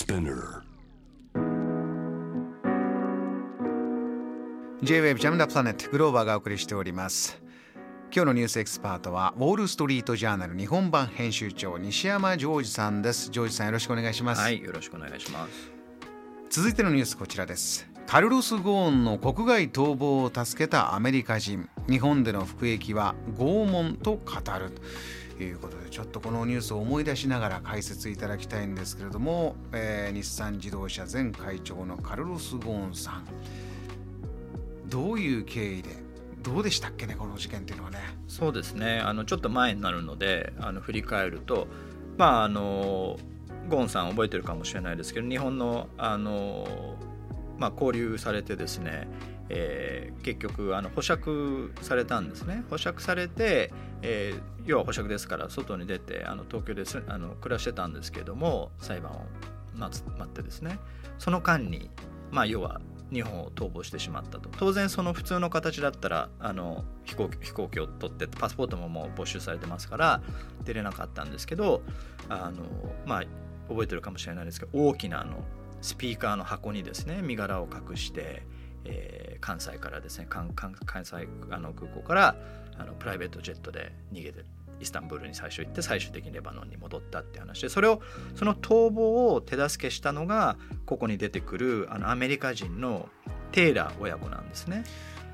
Spinner. J-Wave ジャムダプラネットグローバーがお送りしております。今日のニュースエキスパートはウォール・ストリート・ジャーナル日本版編集長西山ジョージさんです。ジョージさんよろしくお願いします、はい、よろしくお願いします。続いてのニュースこちらです。カルロス・ゴーンの国外逃亡を助けたアメリカ人。日本での服役は拷問と語る。ということでちょっとこのニュースを思い出しながら解説いただきたいんですけれども、えー日産自動車前会長のカルロス・ゴーンさんどういう経緯でどうでしたっけねこの事件っていうのはねそうですね。あのちょっと前になるので、あの振り返ると、まああのゴンさん覚えてるかもしれないですけど、日本のあのまあ交流されてですね。えー結局あの保釈されたんですね。保釈されて、えー要は保釈ですから外に出てあの東京ですあの暮らしてたんですけども裁判を待つ待ってですね。その間にまあ要は日本を逃亡してしまったと。当然その普通の形だったらあの飛行機飛行機を取ってパスポートももう没収されてますから出れなかったんですけどあのまあ覚えてるかもしれないですけど大きなあのスピーカーの箱にですね身柄を隠して、えー関西からですね関関関西あの空港からあのプライベートジェットで逃げてイスタンブールに最初行って最終的にレバノンに戻ったって話でそれをその逃亡を手助けしたのがここに出てくるあのアメリカ人のテイラー親子なんですね。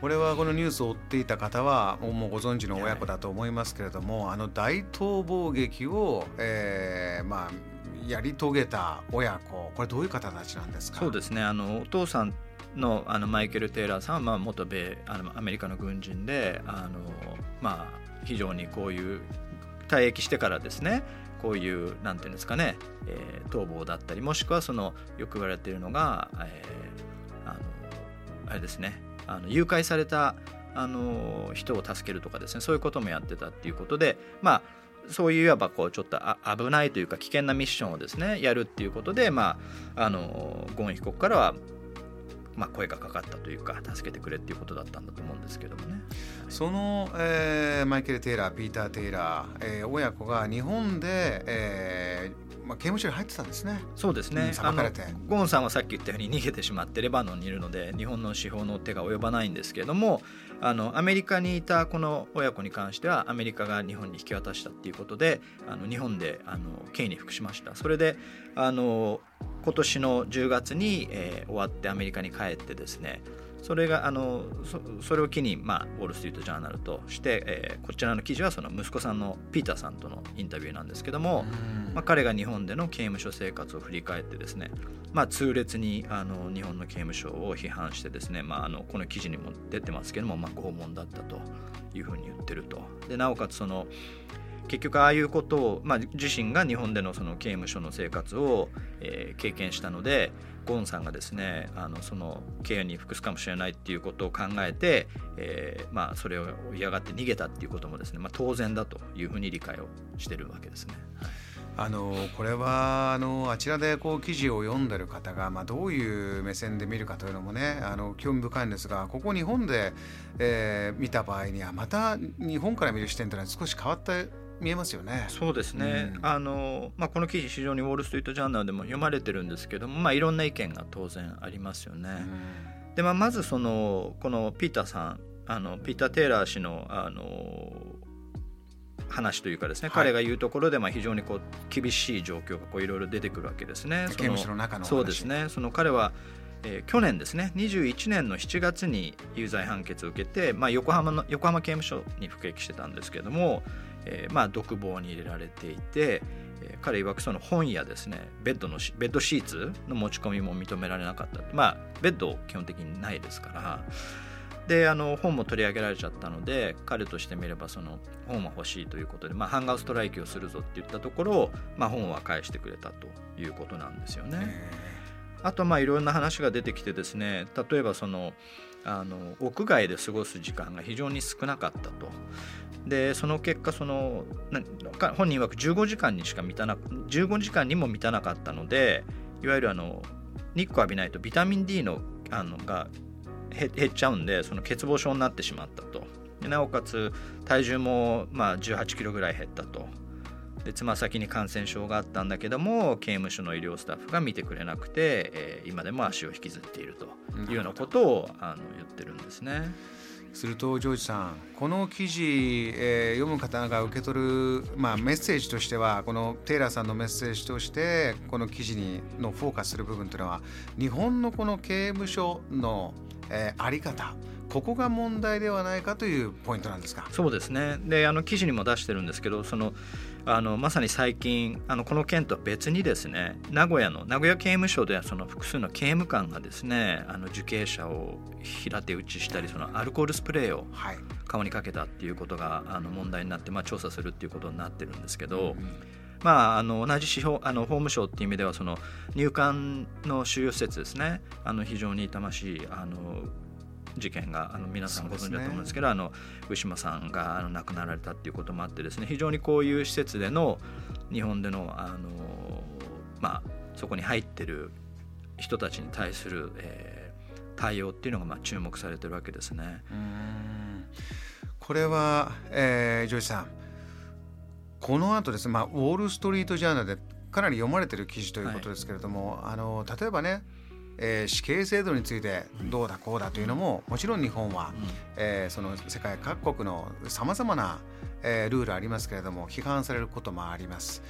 これはこのニュースを追っていた方はもうご存知の親子だと思いますけれども、あの大逃亡劇を、えーまあ、やり遂げた親子これどういう方たちなんですか？そうですねあのお父さんのあのマイケル・テイラーさんは、まあ、元米あのアメリカの軍人であの、まあ、非常にこういう退役してからですねこういうなんていうんですかね、えー逃亡だったりもしくはそのよく言われているのが、えーあのあれですねあの誘拐されたあの人を助けるとかですねそういうこともやってたっていうことでまあそういういわばこうちょっとあ危ないというか危険なミッションをですねやるっていうことでまああのゴーン被告からはまあ声がかかったというか助けてくれっていうことだったんだと思うんですけどもね。その、えーマイケル・テイラーピーター・テイラー、えー親子が日本で、えーまあ、刑務所に入ってたんですね。そうですねうん、ゴーンさんはさっき言ったように逃げてしまってレバノンにいるので日本の司法の手が及ばないんですけれどもあのアメリカにいたこの親子に関してはアメリカが日本に引き渡したっていうことであの日本であの刑に服しましたそれであの今年の10月に、えー終わってアメリカに帰ってですねそれがあのそそれを機に、まあ、ウォール・ストリート・ジャーナルとして、えーこちらの記事はその息子さんのピーターさんとのインタビューなんですけども、うんまあ、彼が日本での刑務所生活を振り返ってですね、まあ、痛烈にあの日本の刑務所を批判してですね、まあ、あのこの記事にも出てますけども、まあ、拷問だったというふうに言ってると。でなおかつその結局ああいうことを、まあ、自身が日本でのその刑務所の生活を、えー経験したのでゴンさんがですねあのその刑に服すかもしれないっていうことを考えて、えーまあ、それを嫌がって逃げたっていうこともですね、まあ、当然だというふうに理解をしてるわけですね。あのこれはあのあちらでこう記事を読んでる方が、まあ、どういう目線で見るかというのもねあの興味深いんですがここ日本で、えー見た場合にはまた日本から見る視点というのは少し変わって見えますよね。そうですね、うんあのまあ、この記事非常にウォール・ストリート・ジャーナルでも読まれてるんですけども、まあ、いろんな意見が当然ありますよね。で、まあ、まずそのこのピーターさんあのピーター・テイラー氏のあの話というかですね、はい彼が言うところでまあ非常にこう厳しい状況がこういろいろ出てくるわけですね。刑務所の中のそうですねその彼はえー去年ですね21年の7月に有罪判決を受けて、まあ、横浜の横浜刑務所に服役してたんですけども、えーまあ、独房に入れられていて、えー彼曰くその本やですねベッドのベッドシーツの持ち込みも認められなかった。まあベッド基本的にないですから。であの本も取り上げられちゃったので彼としてみればその本は欲しいということで、まあ、ハンガーストライキをするぞって言ったところ、まあ、本は返してくれたということなんですよね。あとまあいろんな話が出てきてですね例えばそのあの屋外で過ごす時間が非常に少なかったと。でその結果その本人曰く15時間にしか満たな15時間にも満たなかったのでいわゆるあの日光浴びないとビタミン D のあのが減っちゃうんでその欠乏症になってしまったとなおかつ体重もまあ18キロぐらい減ったとでつま先に感染症があったんだけども刑務所の医療スタッフが見てくれなくて、えー、今でも足を引きずっているというようなことをあの言ってるんですね。するとジョージさんこの記事、えー、読む方が受け取る、まあ、メッセージとしてはこのテイラーさんのメッセージとしてこの記事にのフォーカスする部分というのは日本のこの刑務所の、えー、あり方ここが問題ではないかというポイントなんですか？そうですね。であの記事にも出してるんですけどそのあのまさに最近あのこの件とは別にですね名古屋の名古屋刑務所ではその複数の刑務官がですねあの受刑者を平手打ちしたりそのアルコールスプレーを顔にかけたっていうことがあの問題になって、まあ、調査するっていうことになってるんですけど。うん。まあ、あの同じ司法あの法務省っていう意味ではその入管の収容施設ですね。あの非常に痛ましいあの事件があの皆さんご存知だと思うんですけど、ね、あのウ島さんがあの亡くなられたっていうこともあってですね非常にこういう施設での日本でのあの、まあ、そこに入ってる人たちに対する、えー、対応っていうのがまあ注目されてるわけですね。これは、えー、ジョージさんこの後です。ね、まあ、ウォール・ストリート・ジャーナルでかなり読まれてる記事ということですけれども、はい、あの例えばねえー、死刑制度についてどうだこうだというのももちろん日本は、うん、えー、その世界各国のさまざまな、えー、ルールありますけれども批判されることもあります。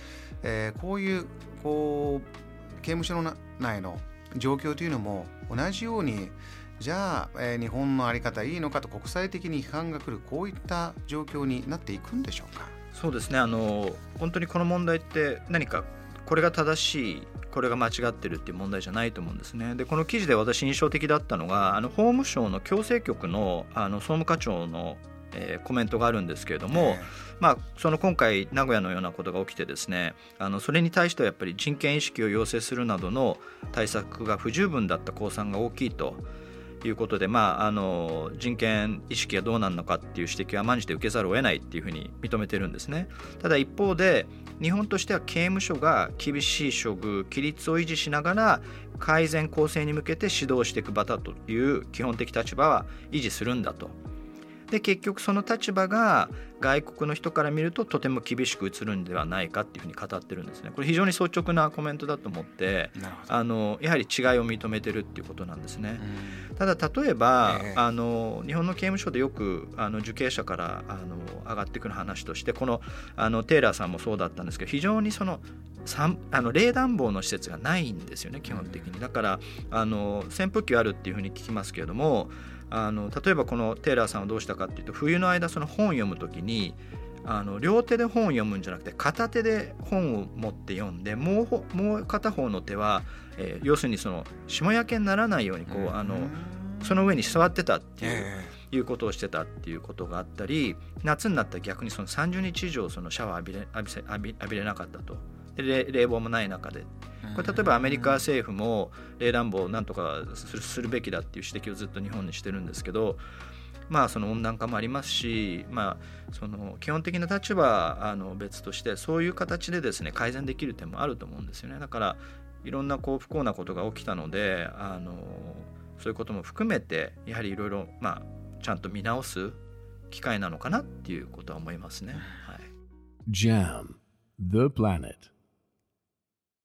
えー、こういうこう刑務所の内の状況というのも同じようにじゃあ、えー、日本の在り方いいのかと国際的に批判が来るこういった状況になっていくんでしょうか？そうですね。あの本当にこの問題って何かこれが正しいこれが間違ってるっていう問題じゃないと思うんですね。でこの記事で私印象的だったのがあの法務省の矯正局のあの総務課長のえー、コメントがあるんですけれども、まあ、その今回名古屋のようなことが起きてですねあのそれに対してはやっぱり人権意識を要請するなどの対策が不十分だった公算が大きいと。いうことで、まあ、あの人権意識がどうなるのかっていう指摘は毎日で受けざるを得ないっていうふうに認めてるんですね。ただ一方で日本としては刑務所が厳しい処遇規律を維持しながら改善構成に向けて指導していく場だという基本的立場は維持するんだと。で結局その立場が外国の人から見るととても厳しく映るんではないかっていうふうに語ってるんですね。これ非常に率直なコメントだと思ってあのやはり違いを認めてるっていうことなんですね。ただ例えば、えー、あの日本の刑務所でよくあの受刑者からあの上がってくる話としてこのあのテイラーさんもそうだったんですけど非常にそのあの冷暖房の施設がないんですよね基本的に。だからあの扇風機あるっていうふうに聞きますけれどもあの例えばこのテイラーさんはどうしたかっていうと冬の間その本を読む時にあの両手で本を読むんじゃなくて片手で本を持って読んでもうもう片方の手は、えー、要するにその霜焼けにならないようにこう、あのその上に座ってたっていう。いうことをしてたっていうことがあったり夏になったら逆にその30日以上そのシャワー浴びれ浴び浴びれなかったとで冷房もない中で。これ例えばアメリカ政府も冷暖房をなんとかするべきだっていう指摘をずっと日本にしてるんですけどまあその温暖化もありますし、まあ、その基本的な立場はあの別としてそういう形でですね改善できる点もあると思うんですよね。だからいろんなこう不幸なことが起きたのであのそういうことも含めてやはりいろいろまあちゃんと見直す機会なのかなっていうことは思いますね。はい、JAM The Planet